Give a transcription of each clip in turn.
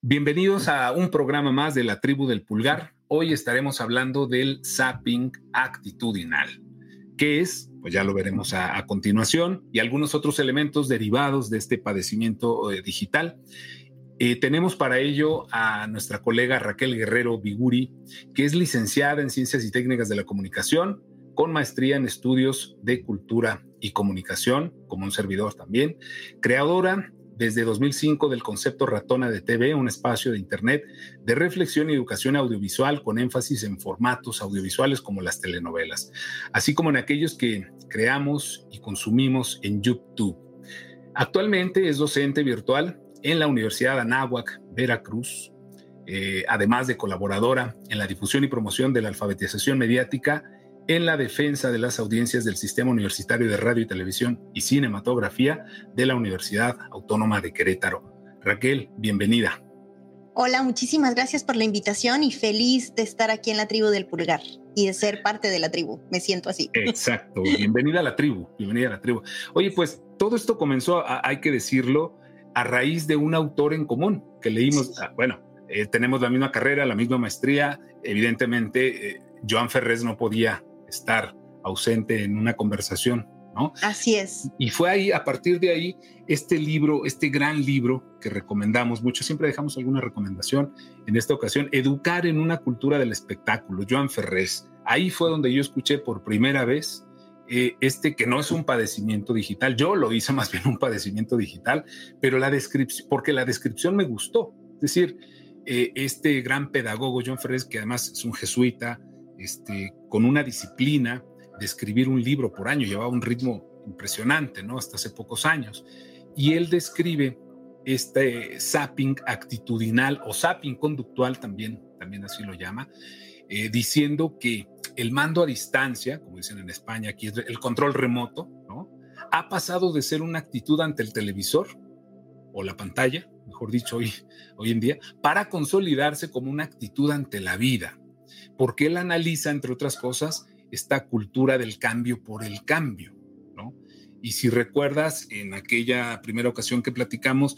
Bienvenidos a un programa más de la tribu del pulgar. Hoy estaremos hablando del zapping actitudinal. ¿Qué es? Pues ya lo veremos a, continuación y algunos otros elementos derivados de este padecimiento eh, digital. Eh, tenemos para ello a nuestra colega Raquel Guerrero Biguri, que es licenciada en Ciencias y Técnicas de la Comunicación, con maestría en estudios de cultura y comunicación, como un servidor también, creadora desde 2005 del concepto Ratona de TV, un espacio de Internet de reflexión y educación audiovisual con énfasis en formatos audiovisuales como las telenovelas, así como en aquellos que creamos y consumimos en YouTube. Actualmente es docente virtual en la Universidad Anáhuac, Veracruz, eh, además de colaboradora en la difusión y promoción de la alfabetización mediática en la defensa de las audiencias del Sistema Universitario de Radio y Televisión y Cinematografía de la Universidad Autónoma de Querétaro. Raquel, bienvenida. Hola, muchísimas gracias por la invitación y feliz de estar aquí en la tribu del pulgar y de ser parte de la tribu. Me siento así. Exacto. Bienvenida a la tribu. Bienvenida a la tribu. Oye, pues todo esto comenzó, hay que decirlo, a raíz de un autor en común que leímos. Ah, bueno, eh, tenemos la misma carrera, la misma maestría. Evidentemente, eh, Joan Ferrés no podía estar ausente en una conversación, ¿no? Así es. Y fue ahí, a partir de ahí, este libro, este gran libro que recomendamos mucho, siempre dejamos alguna recomendación, en esta ocasión, Educar en una cultura del espectáculo, Joan Ferrés. Ahí fue donde yo escuché por primera vez eh, este que no es un padecimiento digital, yo lo hice más bien un padecimiento digital, pero la descripción, porque la descripción me gustó, es decir, eh, este gran pedagogo Joan Ferrés, que además es un jesuita, este, con una disciplina de escribir un libro por año, llevaba un ritmo impresionante, ¿no? Hasta hace pocos años. Y él describe este zapping actitudinal o zapping conductual también, también así lo llama, eh, diciendo que el mando a distancia, como dicen en España, aquí es el control remoto. Ha pasado de ser una actitud ante el televisor o la pantalla, mejor dicho, hoy, hoy en día, para consolidarse como una actitud ante la vida, porque él analiza, entre otras cosas, esta cultura del cambio por el cambio, ¿no? Y si recuerdas, en aquella primera ocasión que platicamos,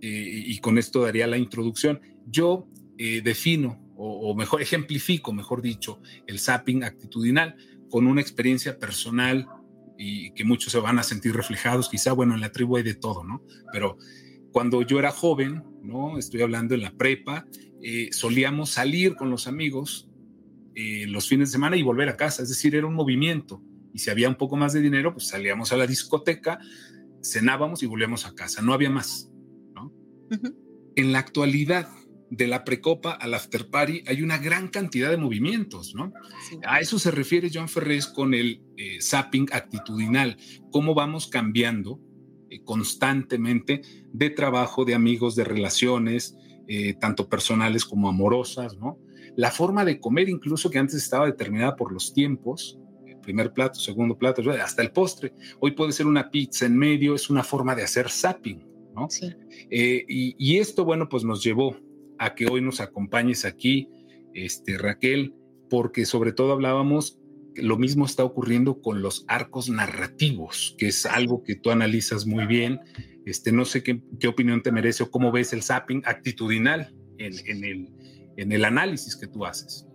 eh, y con esto daría la introducción, yo eh, defino, o, mejor ejemplifico, mejor dicho, el zapping actitudinal con una experiencia personal y que muchos se van a sentir reflejados, quizá, bueno, en la tribu hay de todo, ¿no? Pero cuando yo era joven, ¿no? Estoy hablando en la prepa, eh, solíamos salir con los amigos eh, los fines de semana y volver a casa, es decir, era un movimiento. Y si había un poco más de dinero, pues salíamos a la discoteca, cenábamos y volvíamos a casa, no había más. ¿no? En la actualidad, de la precopa al after party hay una gran cantidad de movimientos, ¿no? A eso se refiere Joan Ferrés con el eh, zapping actitudinal, cómo vamos cambiando constantemente de trabajo, de amigos, de relaciones, tanto personales como amorosas, ¿no? La forma de comer, incluso que antes estaba determinada por los tiempos, el primer plato, segundo plato, hasta el postre. Hoy puede ser una pizza en medio, es una forma de hacer zapping, ¿no? Sí. Eh, y, esto, bueno, pues nos llevó a que hoy nos acompañes aquí, este, Raquel, porque sobre todo hablábamos lo mismo está ocurriendo con los arcos narrativos, que es algo que tú analizas muy bien. Este, no sé qué, qué opinión te merece o cómo ves el zapping actitudinal en, en, el, en el análisis que tú haces?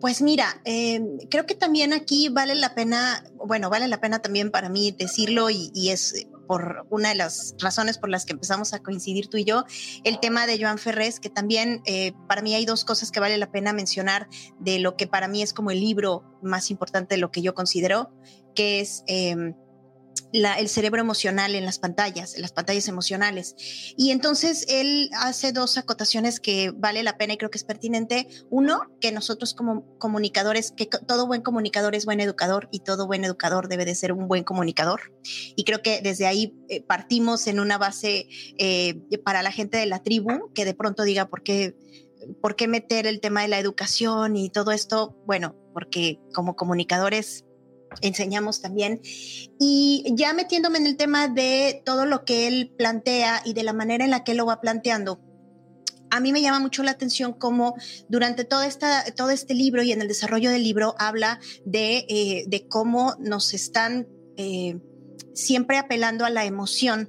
Pues mira, eh, creo que también aquí vale la pena, bueno, vale la pena también para mí decirlo y, es por una de las razones por las que empezamos a coincidir tú y yo, el tema de Joan Ferrés, que también eh, para mí hay dos cosas que vale la pena mencionar de lo que para mí es como el libro más importante de lo que yo considero, que es... El cerebro emocional en las pantallas, en las pantallas emocionales. Y entonces él hace dos acotaciones que vale la pena y creo que es pertinente. Uno, que nosotros como comunicadores, que todo buen comunicador es buen educador y todo buen educador debe de ser un buen comunicador. Y creo que desde ahí eh, partimos en una base eh, para la gente de la tribu que de pronto diga por qué ¿por qué meter el tema de la educación y todo esto? Bueno, porque como comunicadores enseñamos también. Y ya metiéndome en el tema de todo lo que él plantea y de la manera en la que él lo va planteando, a mí me llama mucho la atención cómo durante todo, esta, todo este libro y en el desarrollo del libro habla de, eh, de cómo nos están eh, siempre apelando a la emoción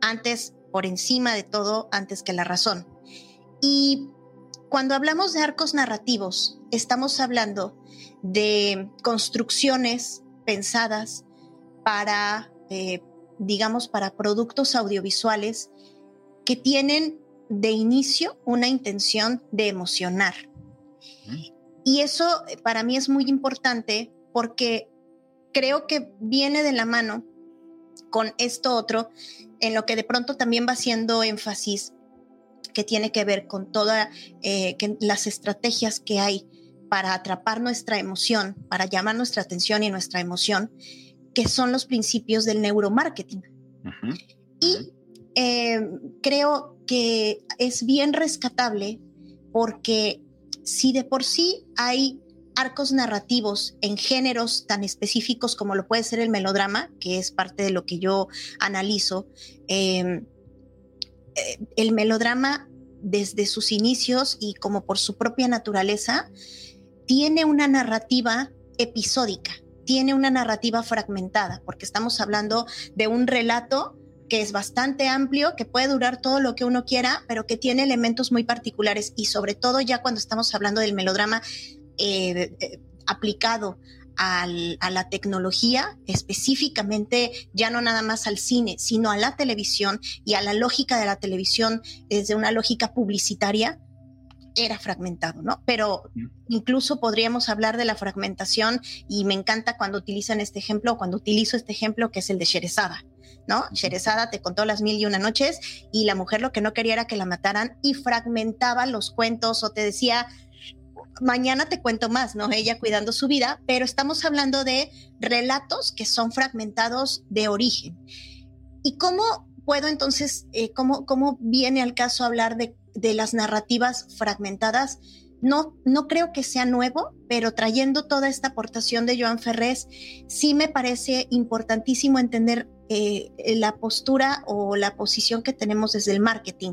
antes, por encima de todo, antes que la razón. Y cuando hablamos de arcos narrativos, estamos hablando de construcciones pensadas para, eh, digamos, para productos audiovisuales que tienen de inicio una intención de emocionar. Y eso eh, para mí es muy importante porque creo que viene de la mano con esto otro, en lo que de pronto también va haciendo énfasis, que tiene que ver con todas eh, las estrategias que hay para atrapar nuestra emoción, para llamar nuestra atención y nuestra emoción, que son los principios del neuromarketing. Y eh, creo que es bien rescatable porque si de por sí hay arcos narrativos en géneros tan específicos como lo puede ser el melodrama, que es parte de lo que yo analizo, em, eh, el melodrama desde sus inicios y como por su propia naturaleza, tiene una narrativa episódica, tiene una narrativa fragmentada, porque estamos hablando de un relato que es bastante amplio, que puede durar todo lo que uno quiera, pero que tiene elementos muy particulares y sobre todo ya cuando estamos hablando del melodrama eh, eh, aplicado a la tecnología, específicamente ya no nada más al cine, sino a la televisión y a la lógica de la televisión desde una lógica publicitaria, era fragmentado, ¿no? Pero incluso podríamos hablar de la fragmentación y me encanta cuando utilizan este ejemplo, cuando utilizo este ejemplo que es el de Sherezada, ¿no? Sherezada te contó las mil y una noches y la mujer lo que no quería era que la mataran y fragmentaba los cuentos o te decía, mañana te cuento más, ¿no? Ella cuidando su vida, pero estamos hablando de relatos que son fragmentados de origen. ¿Y cómo puedo entonces, eh, cómo, cómo viene al caso hablar de de las narrativas fragmentadas. No, no creo que sea nuevo, pero trayendo toda esta aportación de Joan Ferrés, sí me parece importantísimo entender eh, la postura o la posición que tenemos desde el marketing,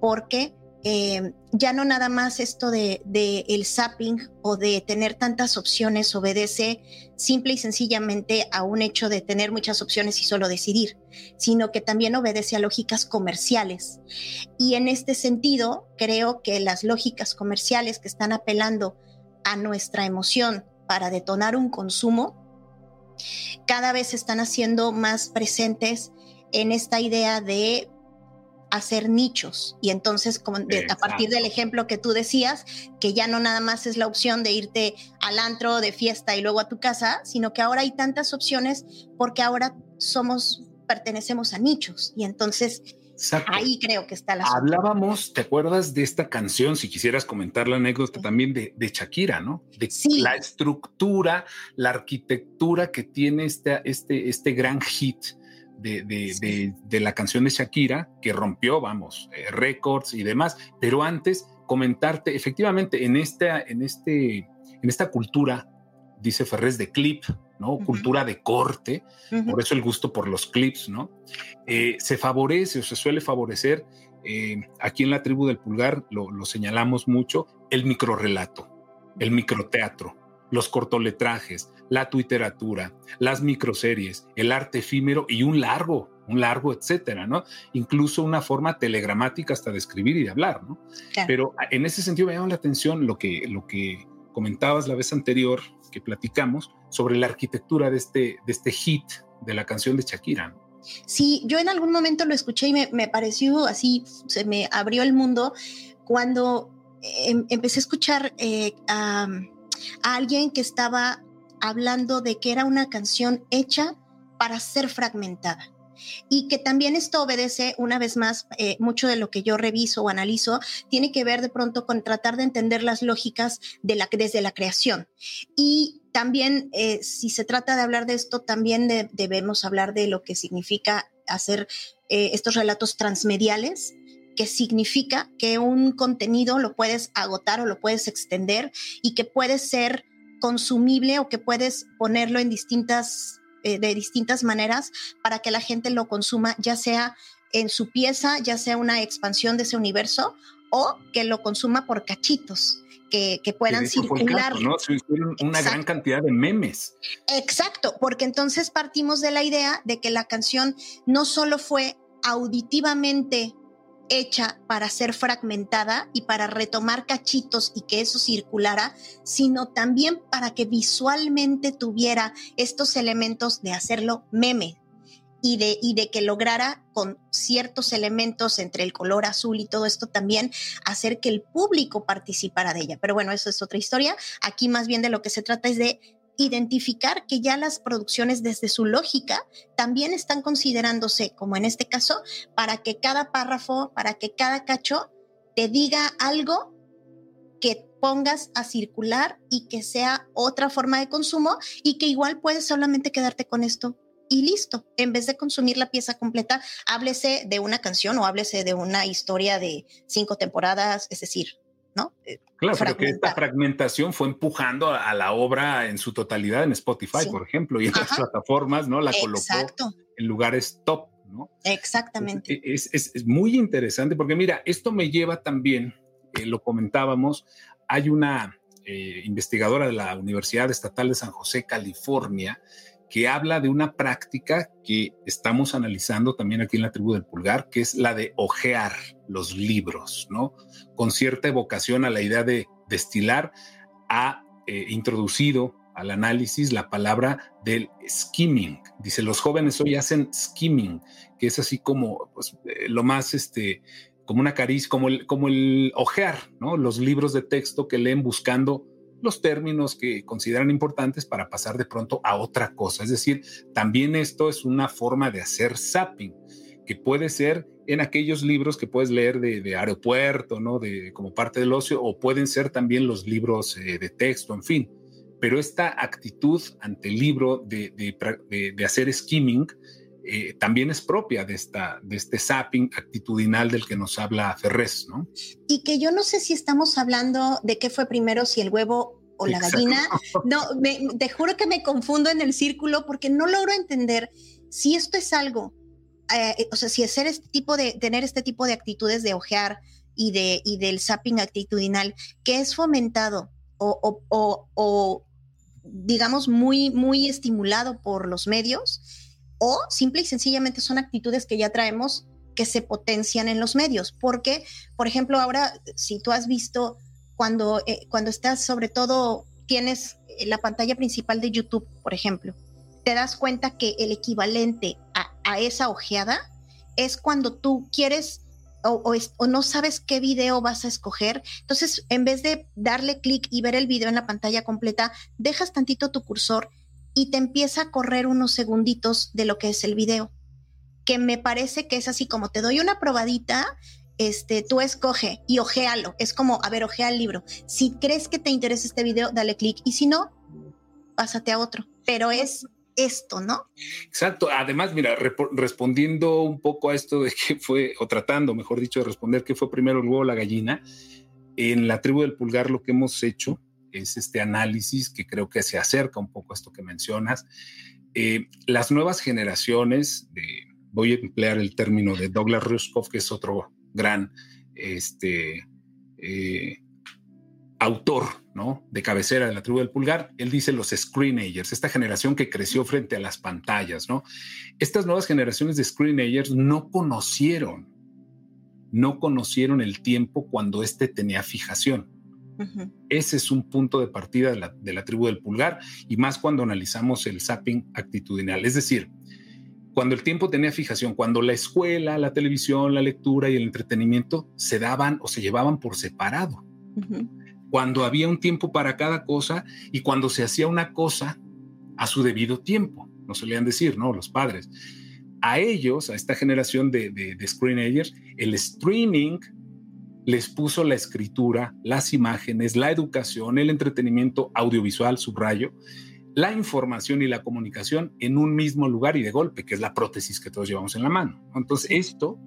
porque eh, ya no nada más esto de, el zapping o de tener tantas opciones obedece simple y sencillamente a un hecho de tener muchas opciones y solo decidir, sino que también obedece a lógicas comerciales. Y en este sentido, creo que las lógicas comerciales que están apelando a nuestra emoción para detonar un consumo, cada vez están haciendo más presentes en esta idea de hacer nichos. Y entonces, como a partir del ejemplo que tú decías, que ya no nada más es la opción de irte al antro de fiesta y luego a tu casa, sino que ahora hay tantas opciones porque ahora somos, pertenecemos a nichos. Y entonces, Ahí creo que está la Hablábamos, ¿te acuerdas de esta canción? Si quisieras comentar la anécdota también de, Shakira, ¿no? De la estructura, la arquitectura que tiene este, este, este gran hit de, la canción de Shakira, que rompió, vamos, eh, récords y demás. Pero antes, comentarte, efectivamente, en esta, en este, en esta cultura, dice Ferrés, de clip, ¿no? Cultura de corte, por eso el gusto por los clips, ¿no? Eh, se favorece o se suele favorecer, eh, aquí en la tribu del pulgar lo, lo señalamos mucho, el microrelato, el microteatro, los cortoletrajes, la tuiteratura, las microseries, el arte efímero y un largo, un largo, etcétera, ¿no? Incluso una forma telegramática hasta de escribir y de hablar, ¿no? Pero en ese sentido me llama la atención lo que, lo que comentabas la vez anterior que platicamos sobre la arquitectura de este, de este hit de la canción de Shakira. Sí, yo en algún momento lo escuché y me, pareció así, se me abrió el mundo cuando em, empecé a escuchar eh, a alguien que estaba hablando de que era una canción hecha para ser fragmentada. Y que también esto obedece, una vez más, eh, mucho de lo que yo reviso o analizo, tiene que ver de pronto con tratar de entender las lógicas de la, desde la creación. Y también, eh, si se trata de hablar de esto, también debemos hablar de lo que significa hacer eh, estos relatos transmediales, que significa que un contenido lo puedes agotar o lo puedes extender y que puede ser consumible o que puedes ponerlo en distintas, eh, de distintas maneras para que la gente lo consuma, ya sea en su pieza, ya sea una expansión de ese universo o que lo consuma por cachitos. Que, que puedan circular. ¿no? una gran cantidad de memes. Exacto, porque entonces partimos de la idea de que la canción no solo fue auditivamente hecha para ser fragmentada y para retomar cachitos y que eso circulara, sino también para que visualmente tuviera estos elementos de hacerlo meme, y de, y de, que lograra con ciertos elementos entre el color azul y todo esto también hacer que el público participara de ella. Pero bueno, eso es otra historia. Aquí más bien de lo que se trata es de identificar que ya las producciones desde su lógica también están considerándose, como en este caso, para que cada párrafo, para que cada cacho te diga algo que pongas a circular y que sea otra forma de consumo y que igual puedes solamente quedarte con esto y listo. En vez de consumir la pieza completa, háblese de una canción o háblese de una historia de cinco temporadas, es decir, ¿no? Eh, claro, pero que esta fragmentación fue empujando a, la obra en su totalidad en Spotify, por ejemplo, y en las plataformas, ¿no? La colocó en lugares top, ¿no? Exactamente. E, es, es, muy interesante porque mira, esto me lleva también, eh, lo comentábamos, hay una eh, investigadora de la Universidad Estatal de San José, California, que habla de una práctica que estamos analizando también aquí en la tribu del pulgar, que es la de ojear los libros, ¿no? Con cierta evocación a la idea de destilar, ha eh, introducido al análisis la palabra del skimming. Dice, los jóvenes hoy hacen skimming, que es así como pues, eh, lo más, este, como una caricia, como el, como el ojear, ¿no? Los libros de texto que leen buscando los términos que consideran importantes para pasar de pronto a otra cosa. Es decir, también esto es una forma de hacer zapping, que puede ser en aquellos libros que puedes leer de, aeropuerto, ¿no? De, como parte del ocio, o pueden ser también los libros eh, de texto, en fin. Pero esta actitud ante el libro de, de hacer skimming eh, también es propia de, esta, de este zapping actitudinal del que nos habla Ferrés, ¿no? Y que yo no sé si estamos hablando de qué fue primero, si el huevo o la gallina. No, te juro que me confundo en el círculo porque no logro entender si esto es algo, eh, o sea, si hacer este tipo de, tener este tipo de actitudes de ojear y, de, y del zapping actitudinal que es fomentado o, o, o digamos, muy, muy estimulado por los medios o simple y sencillamente son actitudes que ya traemos que se potencian en los medios. Porque, por ejemplo, ahora, si tú has visto cuando, eh, cuando estás, sobre todo, tienes eh, la pantalla principal de YouTube, por ejemplo, te das cuenta que el equivalente a, esa ojeada es cuando tú quieres o, o, no sabes qué video vas a escoger. Entonces, en vez de darle clic y ver el video en la pantalla completa, dejas tantito tu cursor y te empieza a correr unos segunditos de lo que es el video, que me parece que es así como te doy una probadita, este, tú escoge y ojéalo. Es como, a ver, ojea el libro. Si crees que te interesa este video, dale clic y si no, pásate a otro. Pero es esto, ¿no? Exacto. Además, mira, respondiendo un poco a esto de que fue, o tratando, mejor dicho, de responder qué fue primero el huevo la gallina, en la tribu del pulgar lo que hemos hecho es este análisis que creo que se acerca un poco a esto que mencionas. Eh, las nuevas generaciones, voy a emplear el término de Douglas Rushkoff, que es otro gran este, eh, autor ¿no? de cabecera de la tribu del pulgar, él dice los screenagers, esta generación que creció frente a las pantallas. ¿no? Estas nuevas generaciones de screenagers no conocieron, no conocieron el tiempo cuando éste tenía fijación. Ese es un punto de partida de la, tribu del pulgar y más cuando analizamos el zapping actitudinal. Es decir, cuando el tiempo tenía fijación, cuando la escuela, la televisión, la lectura y el entretenimiento se daban o se llevaban por separado. Cuando había un tiempo para cada cosa y cuando se hacía una cosa a su debido tiempo, nos solían decir, ¿no? Los padres. A ellos, a esta generación de, de, de screenagers, el streaming les puso la escritura, las imágenes, la educación, el entretenimiento audiovisual, subrayo, la información y la comunicación en un mismo lugar y de golpe, que es la prótesis que todos llevamos en la mano. Entonces, esto,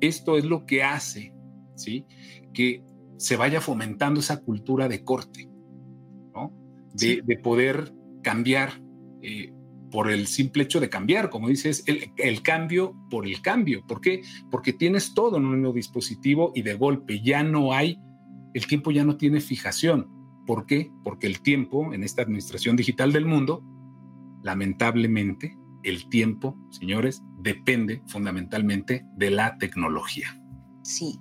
esto es lo que hace, ¿sí? Que se vaya fomentando esa cultura de corte, ¿no? De, poder cambiar eh, por el simple hecho de cambiar, como dices, el, cambio por el cambio. ¿Por qué? Porque tienes todo en un mismo dispositivo y de golpe ya no hay, el tiempo ya no tiene fijación. ¿Por qué? Porque el tiempo en esta administración digital del mundo, lamentablemente, el tiempo, señores, depende fundamentalmente de la tecnología. Sí.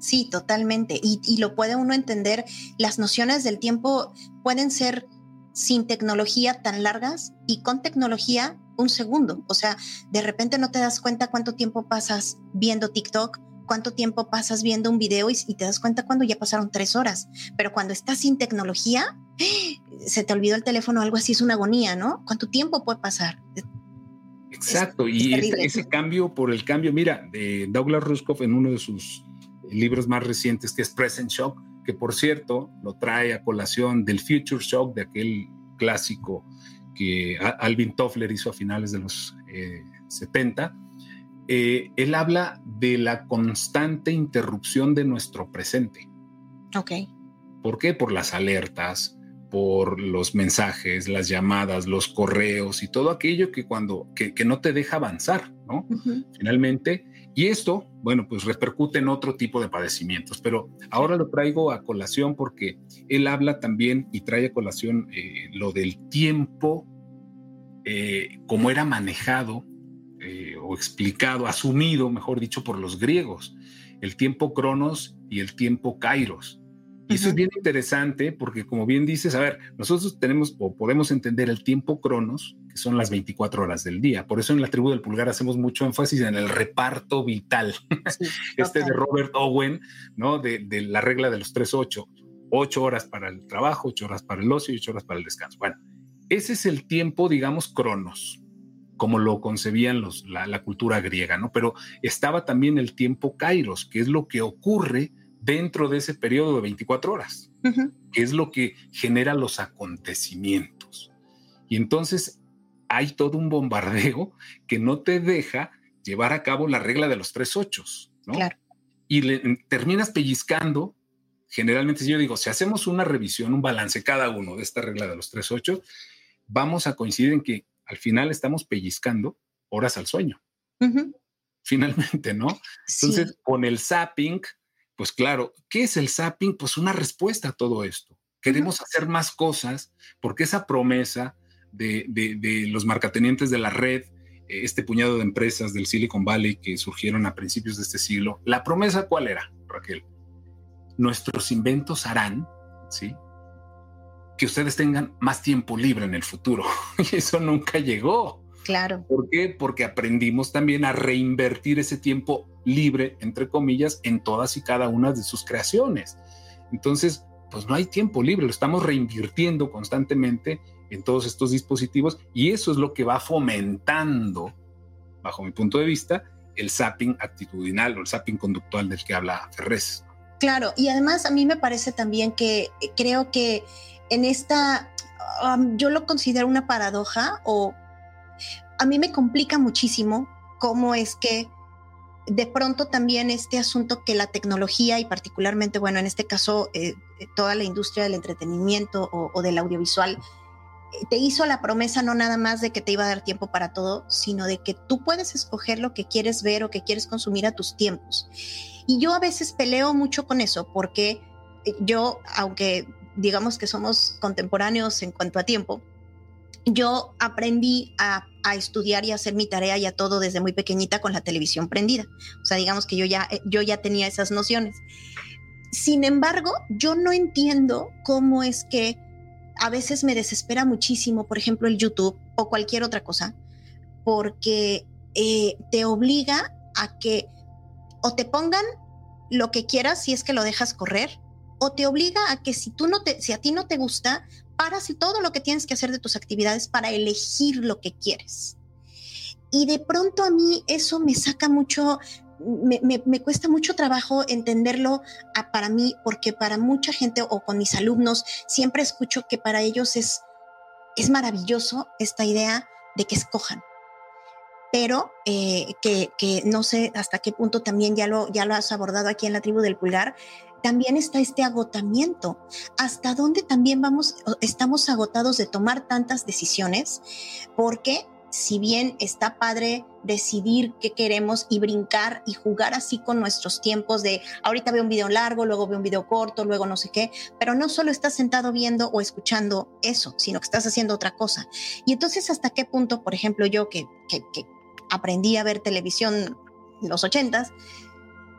Sí, totalmente. Y, y, lo puede uno entender. Las nociones del tiempo pueden ser sin tecnología tan largas y con tecnología un segundo. O sea, de repente no te das cuenta cuánto tiempo pasas viendo TikTok, cuánto tiempo pasas viendo un video y, te das cuenta cuando ya pasaron tres horas. Pero cuando estás sin tecnología, se te olvidó el teléfono, algo así es una agonía, ¿no? ¿Cuánto tiempo puede pasar? Exacto, y ese, cambio por el cambio, mira, de Douglas Ruskoff en uno de sus libros más recientes, que es Present Shock, que por cierto lo trae a colación del Future Shock, de aquel clásico que Alvin Toffler hizo a finales de los 70, eh, eh, él habla de la constante interrupción de nuestro presente. Ok. ¿Por qué? Por las alertas, por los mensajes, las llamadas, los correos y todo aquello que cuando que, no te deja avanzar, ¿no? Finalmente, y esto, bueno, pues repercute en otro tipo de padecimientos, pero ahora lo traigo a colación porque él habla también y trae a colación eh, lo del tiempo, eh, como era manejado eh, o explicado, asumido, mejor dicho, por los griegos, el tiempo cronos y el tiempo kairos. Y eso es bien interesante porque, como bien dices, a ver, nosotros tenemos o podemos entender el tiempo cronos, que son las 24 horas del día. Por eso en la tribu del pulgar hacemos mucho énfasis en el reparto vital. este de Robert Owen, ¿no? De, de, la regla de los 3-8. 8 horas para el trabajo, 8 horas para el ocio y 8 horas para el descanso. Bueno, ese es el tiempo, digamos, cronos como lo concebían los, la, cultura griega, ¿no? Pero estaba también el tiempo kairos, que es lo que ocurre dentro de ese periodo de 24 horas, que es lo que genera los acontecimientos. Y entonces hay todo un bombardeo que no te deja llevar a cabo la regla de los tres ochos, ¿no? Claro. Y terminas pellizcando. Generalmente, yo digo, si hacemos una revisión, un balance cada uno de esta regla de los tres ochos, vamos a coincidir en que al final estamos pellizcando horas al sueño. Finalmente, ¿no? Entonces, con el zapping, pues claro, ¿qué es el zapping? Pues una respuesta a todo esto. Queremos hacer más cosas porque esa promesa de, de, los marcatenientes de la red, eh, este puñado de empresas del Silicon Valley que surgieron a principios de este siglo, la promesa cuál era, Raquel? Nuestros inventos harán, ¿sí? que ustedes tengan más tiempo libre en el futuro. Y eso nunca llegó. Claro. ¿Por qué? Porque aprendimos también a reinvertir ese tiempo libre, entre comillas, en todas y cada una de sus creaciones. Entonces, pues no hay tiempo libre, lo estamos reinvirtiendo constantemente en todos estos dispositivos y eso es lo que va fomentando, bajo mi punto de vista, el zapping actitudinal o el zapping conductual del que habla Ferrez. Claro, y además a mí me parece también que creo que en esta, yo lo considero una paradoja o a mí me complica muchísimo cómo es que de pronto también este asunto que la tecnología y particularmente, bueno, en este caso, eh, toda la industria del entretenimiento o, del audiovisual, eh, te hizo la promesa no nada más de que te iba a dar tiempo para todo, sino de que tú puedes escoger lo que quieres ver o que quieres consumir a tus tiempos. Y yo a veces peleo mucho con eso porque yo, aunque digamos que somos contemporáneos en cuanto a tiempo, yo aprendí a, estudiar y a hacer mi tarea y a todo desde muy pequeñita con la televisión prendida. O sea, digamos que yo ya, eh, yo ya tenía esas nociones. Sin embargo, yo no entiendo cómo es que a veces me desespera muchísimo, por ejemplo, el YouTube o cualquier otra cosa, porque eh, te obliga a que o te pongan lo que quieras si es que lo dejas correr, o te obliga a que si tú no te, si a ti no te gusta, paras y todo lo que tienes que hacer de tus actividades para elegir lo que quieres. Y de pronto a mí eso me saca mucho, me, me, cuesta mucho trabajo entenderlo para mí, porque para mucha gente o con mis alumnos siempre escucho que para ellos es, es maravilloso esta idea de que escojan. Pero eh, que, que, no sé hasta qué punto también ya lo, ya lo has abordado aquí en la tribu del pulgar, también está este agotamiento. ¿Hasta dónde también vamos, estamos agotados de tomar tantas decisiones? Porque si bien está padre decidir qué queremos y brincar y jugar así con nuestros tiempos de ahorita veo un video largo, luego veo un video corto, luego no sé qué, pero no solo estás sentado viendo o escuchando eso, sino que estás haciendo otra cosa. Y entonces, ¿hasta qué punto, por ejemplo, yo que, que, que aprendí a ver televisión en los ochentas,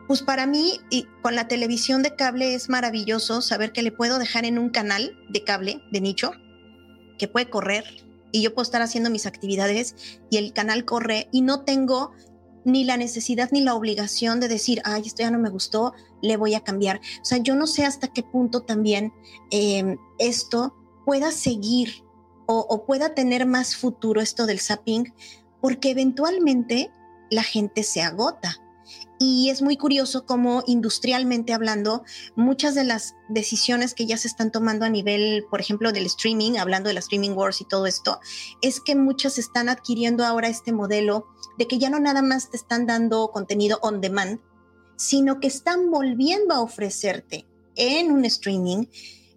Pues para mí, y con la televisión de cable es maravilloso saber que le puedo dejar en un canal de cable, de nicho, que puede correr y yo puedo estar haciendo mis actividades y el canal corre y no tengo ni la necesidad ni la obligación de decir, ay, esto ya no me gustó, le voy a cambiar. O sea, yo no sé hasta qué punto también em, esto pueda seguir o, o pueda tener más futuro esto del zapping, porque eventualmente la gente se agota. Y es muy curioso cómo industrialmente hablando, muchas de las decisiones que ya se están tomando a nivel, por ejemplo, del streaming, hablando de la streaming wars y todo esto, es que muchas están adquiriendo ahora este modelo de que ya no nada más te están dando contenido on demand, sino que están volviendo a ofrecerte en un streaming.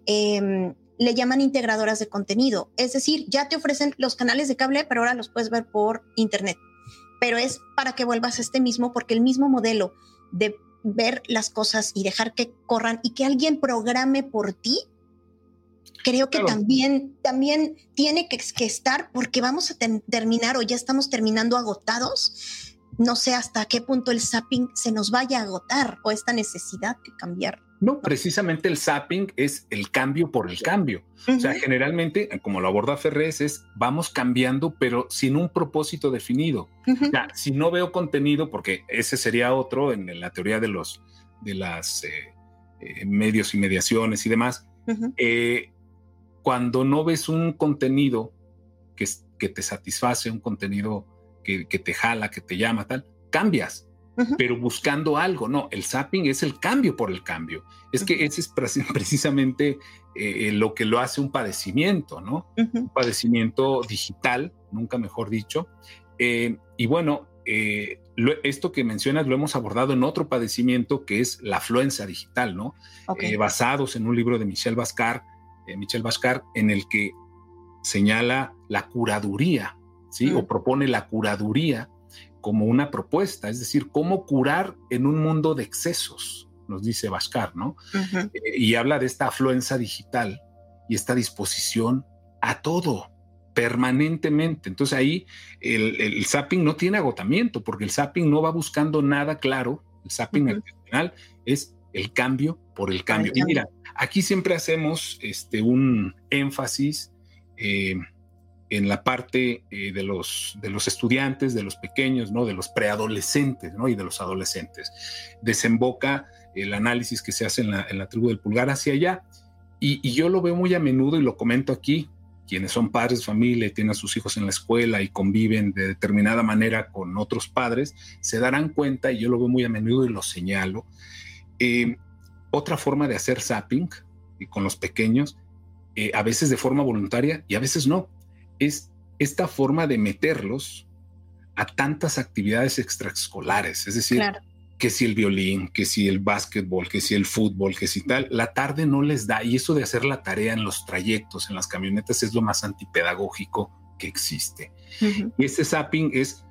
Em, le llaman integradoras de contenido, es decir, ya te ofrecen los canales de cable, pero ahora los puedes ver por internet pero es para que vuelvas a este mismo, porque el mismo modelo de ver las cosas y dejar que corran y que alguien programe por ti, creo que también, también tiene que, estar porque vamos a terminar o ya estamos terminando agotados. No sé hasta qué punto el zapping se nos vaya a agotar o esta necesidad de cambiar. No, precisamente el zapping es el cambio por el cambio. O sea, generalmente, como lo aborda Ferrez, es vamos cambiando, pero sin un propósito definido. si no veo contenido, porque ese sería otro en, la teoría de los de las eh, eh, medios y mediaciones y demás. Eh, cuando no ves un contenido que, que te satisface, un contenido que, que te jala, que te llama, tal, cambias pero buscando algo. No, el zapping es el cambio por el cambio. Es que ese es precisamente eh, eh, lo que lo hace un padecimiento, ¿no? Un padecimiento digital, nunca mejor dicho. Eh, y bueno, esto que mencionas lo hemos abordado en otro padecimiento que es la afluencia digital, ¿no? basados en un libro de Michel Bascar, Michel Bascar, en el que señala la curaduría, ¿sí? O propone la curaduría como una propuesta, es decir, cómo curar en un mundo de excesos, nos dice Bascar, ¿no? Eh, y habla de esta afluencia digital y esta disposición a todo permanentemente. Entonces ahí el, el, zapping no tiene agotamiento porque el zapping no va buscando nada claro. El zapping al final es el cambio por el cambio. Y mira, aquí siempre hacemos este, un énfasis eh, en la parte eh, de, los, de los estudiantes, de los pequeños, ¿no? de los preadolescentes ¿no? y de los adolescentes. Desemboca el análisis que se hace en la, tribu del pulgar hacia allá. Y, yo lo veo muy a menudo y lo comento aquí. Quienes son padres familia tienen a sus hijos en la escuela y conviven de determinada manera con otros padres, se darán cuenta, y yo lo veo muy a menudo y lo señalo. Eh, otra forma de hacer zapping y con los pequeños, eh, a veces de forma voluntaria y a veces no es esta forma de meterlos a tantas actividades extraescolares, es decir, que si el violín, que si el básquetbol, que si el fútbol, que si tal, la tarde no les da y eso de hacer la tarea en los trayectos, en las camionetas es lo más antipedagógico que existe. Y este zapping es,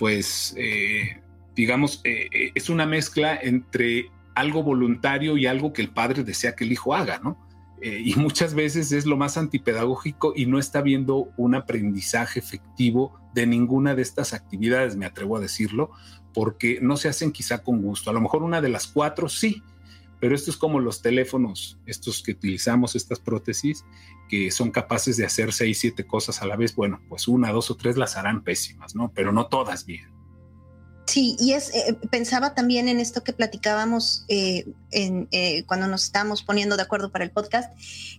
pues, eh, digamos, eh, eh, es una mezcla entre algo voluntario y algo que el padre desea que el hijo haga, ¿no? Eh, y muchas veces es lo más antipedagógico y no está viendo un aprendizaje efectivo de ninguna de estas actividades, me atrevo a decirlo, porque no se hacen quizá con gusto. A lo mejor una de las cuatro sí, pero esto es como los teléfonos, estos que utilizamos, estas prótesis, que son capaces de hacer seis, siete cosas a la vez. Bueno, pues una, dos o tres las harán pésimas, ¿no? Pero no todas bien. Sí, y es, eh, pensaba también en esto que platicábamos eh, en, eh, cuando nos estábamos poniendo de acuerdo para el podcast,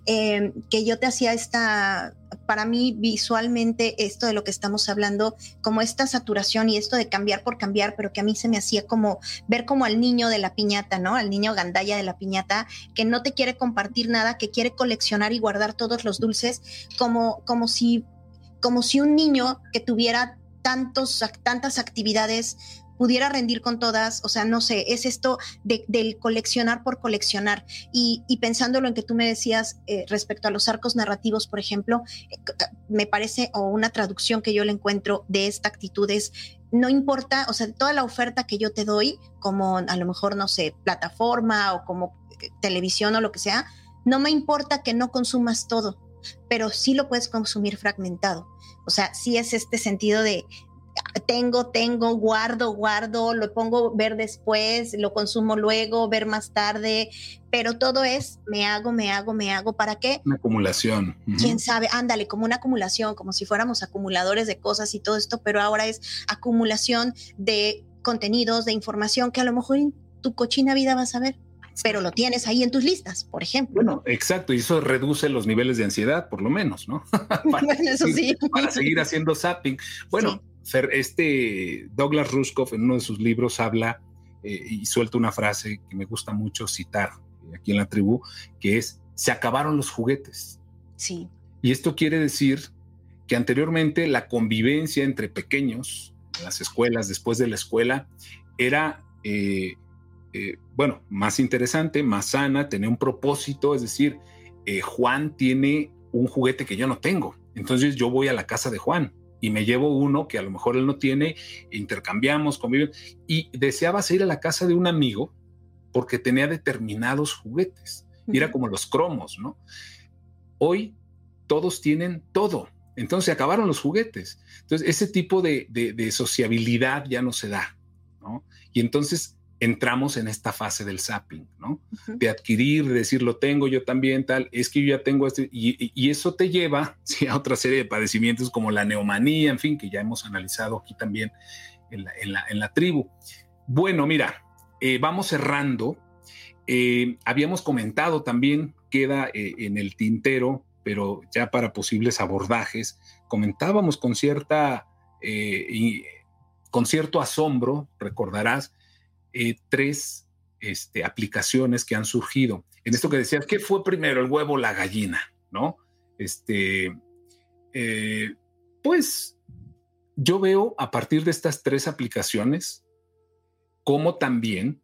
que yo te hacía esta, para mí visualmente esto de lo que estamos hablando, como esta saturación y esto de cambiar por cambiar, pero que a mí se me hacía como ver como al niño de la piñata, ¿no? Al niño gandalla de la piñata, que no te quiere compartir nada, que quiere coleccionar y guardar todos los dulces, como, como si como si un niño que tuviera tantos, tantas actividades pudiera rendir con todas, o sea, no sé, es esto de, del coleccionar por coleccionar. Y, pensándolo en que tú me decías eh, respecto a los arcos narrativos, por ejemplo, eh, me parece, o una traducción que yo le encuentro de esta actitud es, no importa, o sea, toda la oferta que yo te doy, como a lo mejor, no sé, plataforma o como eh, televisión o lo que sea, no me importa que no consumas todo, pero sí lo puedes consumir fragmentado. O sea, sí es este sentido de, tengo, tengo, guardo, guardo, lo pongo ver después, lo consumo luego, ver más tarde, pero todo es me hago, me hago, me hago, ¿para qué? Una acumulación. Quién sabe, ándale, como una acumulación, como si fuéramos acumuladores de cosas y todo esto, pero ahora es acumulación de contenidos, de información que a lo mejor en tu cochina vida vas a ver pero lo tienes ahí en tus listas, por ejemplo. Bueno, exacto, y eso reduce los niveles de ansiedad, por lo menos, ¿no? para, eso sí. para seguir haciendo zapping. Bueno, este Douglas Rushkoff en uno de sus libros habla eh, y suelta una frase que me gusta mucho citar aquí en la tribu, que es, se acabaron los juguetes. Sí. Y esto quiere decir que anteriormente la convivencia entre pequeños en las escuelas, después de la escuela, era, eh, eh, bueno, más interesante, más sana, tenía un propósito, es decir, Juan tiene un juguete que yo no tengo, entonces yo voy a la casa de Juan y me llevo uno que a lo mejor él no tiene, intercambiamos, conviven, y deseabas ir a la casa de un amigo porque tenía determinados juguetes, y era como los cromos, ¿no? Hoy todos tienen todo, entonces se acabaron los juguetes, entonces ese tipo de, de sociabilidad ya no se da, ¿no? Y entonces entramos en esta fase del zapping, ¿no? De adquirir, de decir, lo tengo yo también, tal, es que yo ya tengo este, y, eso te lleva a otra serie de padecimientos como la neomanía, en fin, que ya hemos analizado aquí también en la, tribu. Bueno, mira, eh, vamos cerrando. Eh, habíamos comentado también, queda eh, en el tintero, pero ya para posibles abordajes, comentábamos con cierta... con cierto asombro, recordarás, eh, tres este, aplicaciones que han surgido. En esto que decías, ¿qué fue primero, el huevo o la gallina? ¿No? Este, eh, pues yo veo a partir de estas tres aplicaciones cómo también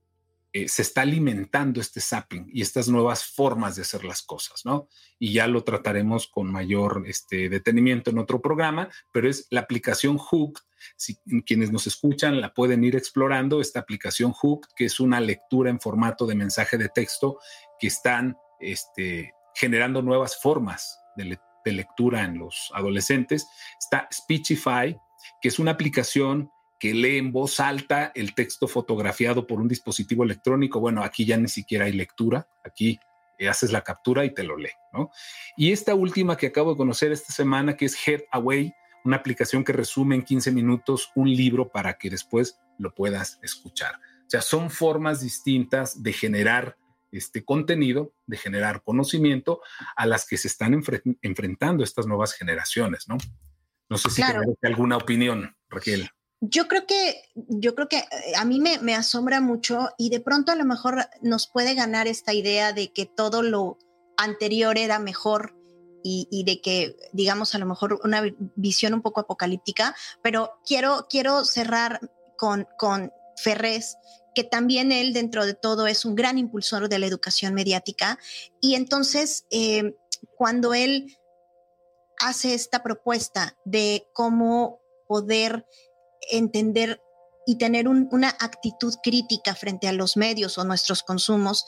eh, se está alimentando este zapping y estas nuevas formas de hacer las cosas, ¿no? Y ya lo trataremos con mayor este, detenimiento en otro programa, pero es la aplicación Hook. Si quienes nos escuchan la pueden ir explorando, esta aplicación Hook, que es una lectura en formato de mensaje de texto que están este, generando nuevas formas de, lectura en los adolescentes. Está Speechify, que es una aplicación que lee en voz alta el texto fotografiado por un dispositivo electrónico. Bueno, aquí ya ni siquiera hay lectura, aquí haces la captura y te lo lee. Y esta última que acabo de conocer esta semana, que es Head Away, una aplicación que resume en 15 minutos un libro para que después lo puedas escuchar. O sea, son formas distintas de generar este contenido, de generar conocimiento a las que se están enfrentando estas nuevas generaciones, ¿no? No sé si claro. alguna opinión, Raquel. Yo creo que, yo creo que eh, a mí me, asombra mucho y de pronto a lo mejor nos puede ganar esta idea de que todo lo anterior era mejor y, de que, digamos, a lo mejor una visión un poco apocalíptica, pero quiero, quiero cerrar con, con Ferrés, que también él dentro de todo es un gran impulsor de la educación mediática. Y entonces, eh, cuando él hace esta propuesta de cómo poder entender y tener una actitud crítica frente a los medios o nuestros consumos,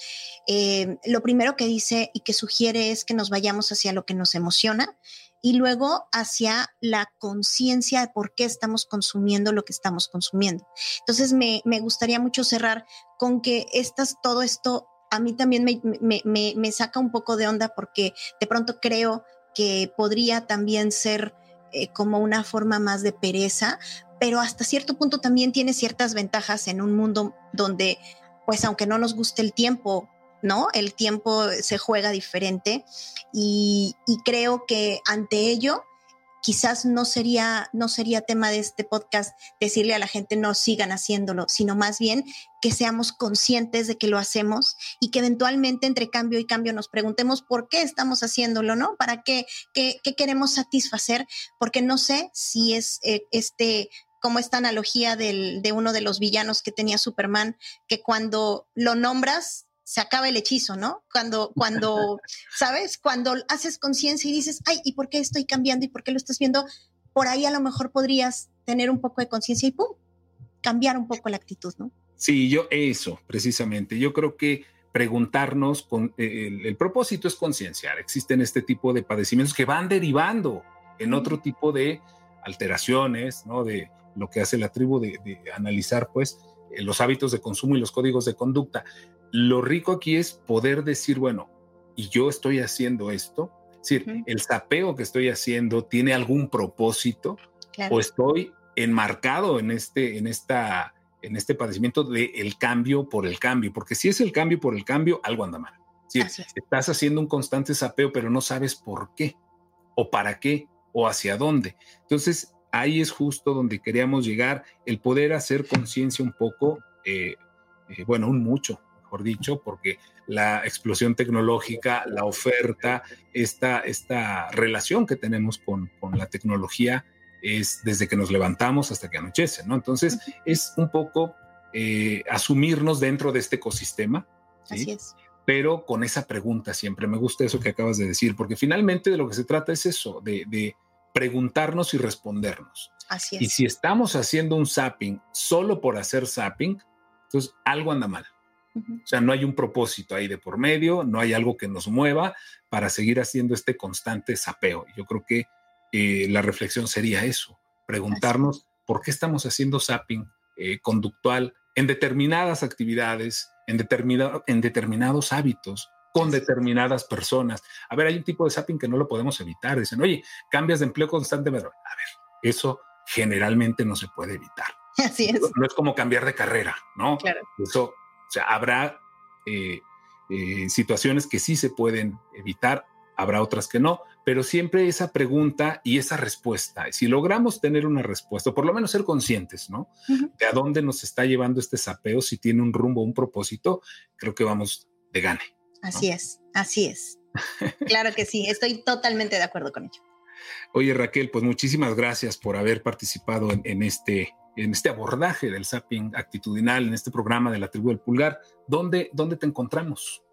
eh, lo primero que dice y que sugiere es que nos vayamos hacia lo que nos emociona y luego hacia la conciencia de por qué estamos consumiendo lo que estamos consumiendo. Entonces me, gustaría mucho cerrar con que estas, todo esto a mí también me, saca un poco de onda porque de pronto creo que podría también ser eh, como una forma más de pereza, pero hasta cierto punto también tiene ciertas ventajas en un mundo donde, pues aunque no nos guste el tiempo, ¿no? El tiempo se juega diferente y, creo que ante ello quizás no sería, no sería tema de este podcast decirle a la gente no sigan haciéndolo, sino más bien que seamos conscientes de que lo hacemos y que eventualmente entre cambio y cambio nos preguntemos por qué estamos haciéndolo, ¿no? ¿Para qué, qué, queremos satisfacer? Porque no sé si es eh, este como esta analogía de uno de los villanos que tenía Superman, que cuando lo nombras se acaba el hechizo, ¿no? Cuando, cuando, ¿sabes? Cuando haces conciencia y dices, ay, ¿y por qué estoy cambiando y por qué lo estás viendo? Por ahí a lo mejor podrías tener un poco de conciencia y ¡pum! cambiar un poco la actitud, ¿no? Sí, yo eso, precisamente. Yo creo que preguntarnos, con, eh, el, el propósito es concienciar. Existen este tipo de padecimientos que van derivando en otro tipo de alteraciones, ¿no? De lo que hace la tribu de, analizar pues los hábitos de consumo y los códigos de conducta. Lo rico aquí es poder decir, bueno, y yo estoy haciendo esto, es decir, el sapeo que estoy haciendo tiene algún propósito o estoy enmarcado en este, en esta, en este padecimiento del el cambio por el cambio, porque si es el cambio por el cambio, algo anda mal. Si estás haciendo un constante sapeo, pero no sabes por qué, o para qué, o hacia dónde. Entonces, ahí es justo donde queríamos llegar, el poder hacer conciencia un poco, eh, eh, bueno, un mucho, mejor dicho, porque la explosión tecnológica, la oferta, esta, esta relación que tenemos con, con la tecnología es desde que nos levantamos hasta que anochece, ¿no? Entonces, es un poco eh, asumirnos dentro de este ecosistema. Así es. Pero con esa pregunta siempre, me gusta eso que acabas de decir, porque finalmente de lo que se trata es eso, de, de preguntarnos y respondernos. Así es. Y si estamos haciendo un zapping solo por hacer zapping, entonces algo anda mal. O sea, no hay un propósito ahí de por medio, no hay algo que nos mueva para seguir haciendo este constante sapeo. Yo creo que eh, la reflexión sería eso, preguntarnos por qué estamos haciendo zapping eh, conductual en determinadas actividades, en, en determinados hábitos, con determinadas personas. A ver, hay un tipo de zapping que no lo podemos evitar. Dicen, oye, cambias de empleo constantemente. A ver, eso generalmente no se puede evitar. Así es. No, es como cambiar de carrera, ¿no? Claro. Eso, o sea, habrá eh, situaciones que sí se pueden evitar, habrá otras que no, pero siempre esa pregunta y esa respuesta. Si logramos tener una respuesta, o por lo menos ser conscientes, ¿no? De a dónde nos está llevando este sapeo, si tiene un rumbo, un propósito, creo que vamos de gane. Así es, así es. claro que sí, estoy totalmente de acuerdo con ello. Oye, Raquel, pues muchísimas gracias por haber participado en, este en este abordaje del zapping actitudinal, en este programa de la tribu del pulgar. ¿Dónde, dónde te encontramos?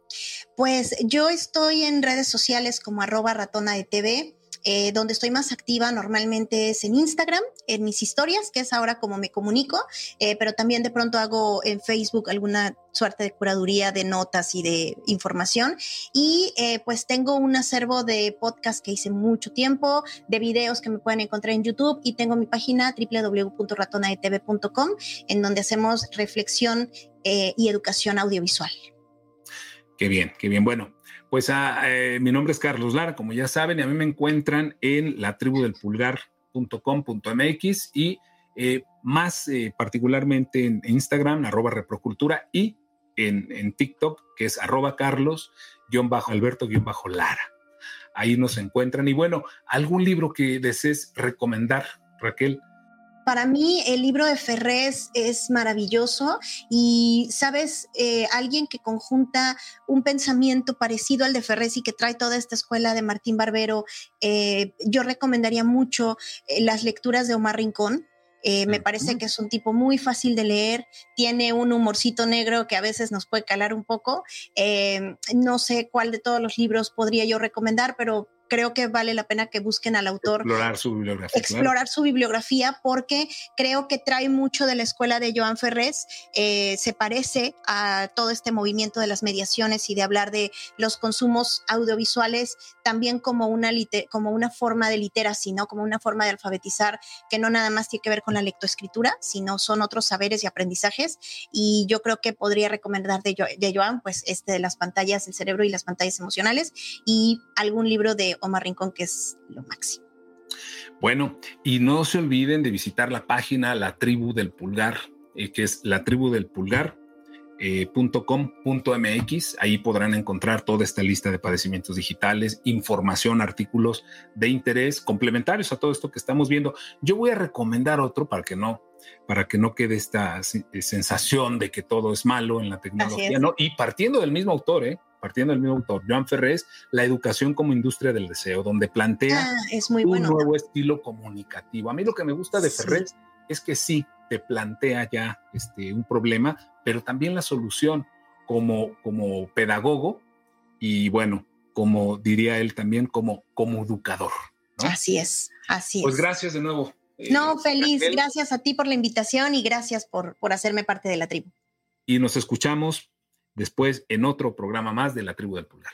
Pues yo estoy en redes sociales como arroba ratona de TV. Eh, donde estoy más activa normalmente es en Instagram, en mis historias, que es ahora como me comunico, eh, pero también de pronto hago en Facebook alguna suerte de curaduría de notas y de información. Y eh, pues tengo un acervo de podcast que hice mucho tiempo, de videos que me pueden encontrar en YouTube y tengo mi página www.ratonadetv.com en donde hacemos reflexión y educación audiovisual. Qué bien, qué bien. Bueno, pues ah, eh, mi nombre es Carlos Lara, como ya saben, y a mí me encuentran en la tribu del pulgar.com.mx y eh, más eh, particularmente en Instagram, arroba reprocultura y en, TikTok, que es arroba carlos-alberto-lara. Ahí nos encuentran. Y bueno, ¿algún libro que desees recomendar, Raquel? Para mí el libro de Ferrés es maravilloso y, sabes, eh, alguien que conjunta un pensamiento parecido al de Ferrés y que trae toda esta escuela de Martín Barbero, eh, yo recomendaría mucho eh, las lecturas de Omar Rincón. me parece que es un tipo muy fácil de leer, tiene un humorcito negro que a veces nos puede calar un poco. no sé cuál de todos los libros podría yo recomendar, pero creo que vale la pena que busquen al autor. Explorar su bibliografía. Explorar su bibliografía porque creo que trae mucho de la escuela de Joan Ferrés, eh, se parece a todo este movimiento de las mediaciones y de hablar de los consumos audiovisuales también como una, como una forma de literacia, ¿no? como una forma de alfabetizar que no nada más tiene que ver con la lectoescritura, sino son otros saberes y aprendizajes. Y yo creo que podría recomendar de, de Joan, pues este de las pantallas del cerebro y las pantallas emocionales y algún libro de Omar Rincón, que es lo máximo. Bueno, y no se olviden de visitar la página La Tribu del Pulgar, eh, que es la tribu del pulgar. Eh, .com.mx, ahí podrán encontrar toda esta lista de padecimientos digitales, información, artículos de interés complementarios a todo esto que estamos viendo. Yo voy a recomendar otro para que no, para que no quede esta eh, sensación de que todo es malo en la tecnología, ¿no? Y partiendo del mismo autor, ¿eh? partiendo del mismo autor, Joan Ferrés, La educación como industria del deseo, donde plantea ah, es muy un nuevo estilo comunicativo. A mí lo que me gusta de Ferrés es que sí, te plantea ya este, un problema, pero también la solución como, como pedagogo y bueno, como diría él también, como, como educador. Así es, así pues es. Pues gracias de nuevo. Eh, no, feliz, gracias a ti por la invitación y gracias por, por hacerme parte de la tribu. Y nos escuchamos después en otro programa más de la tribu del pulgar.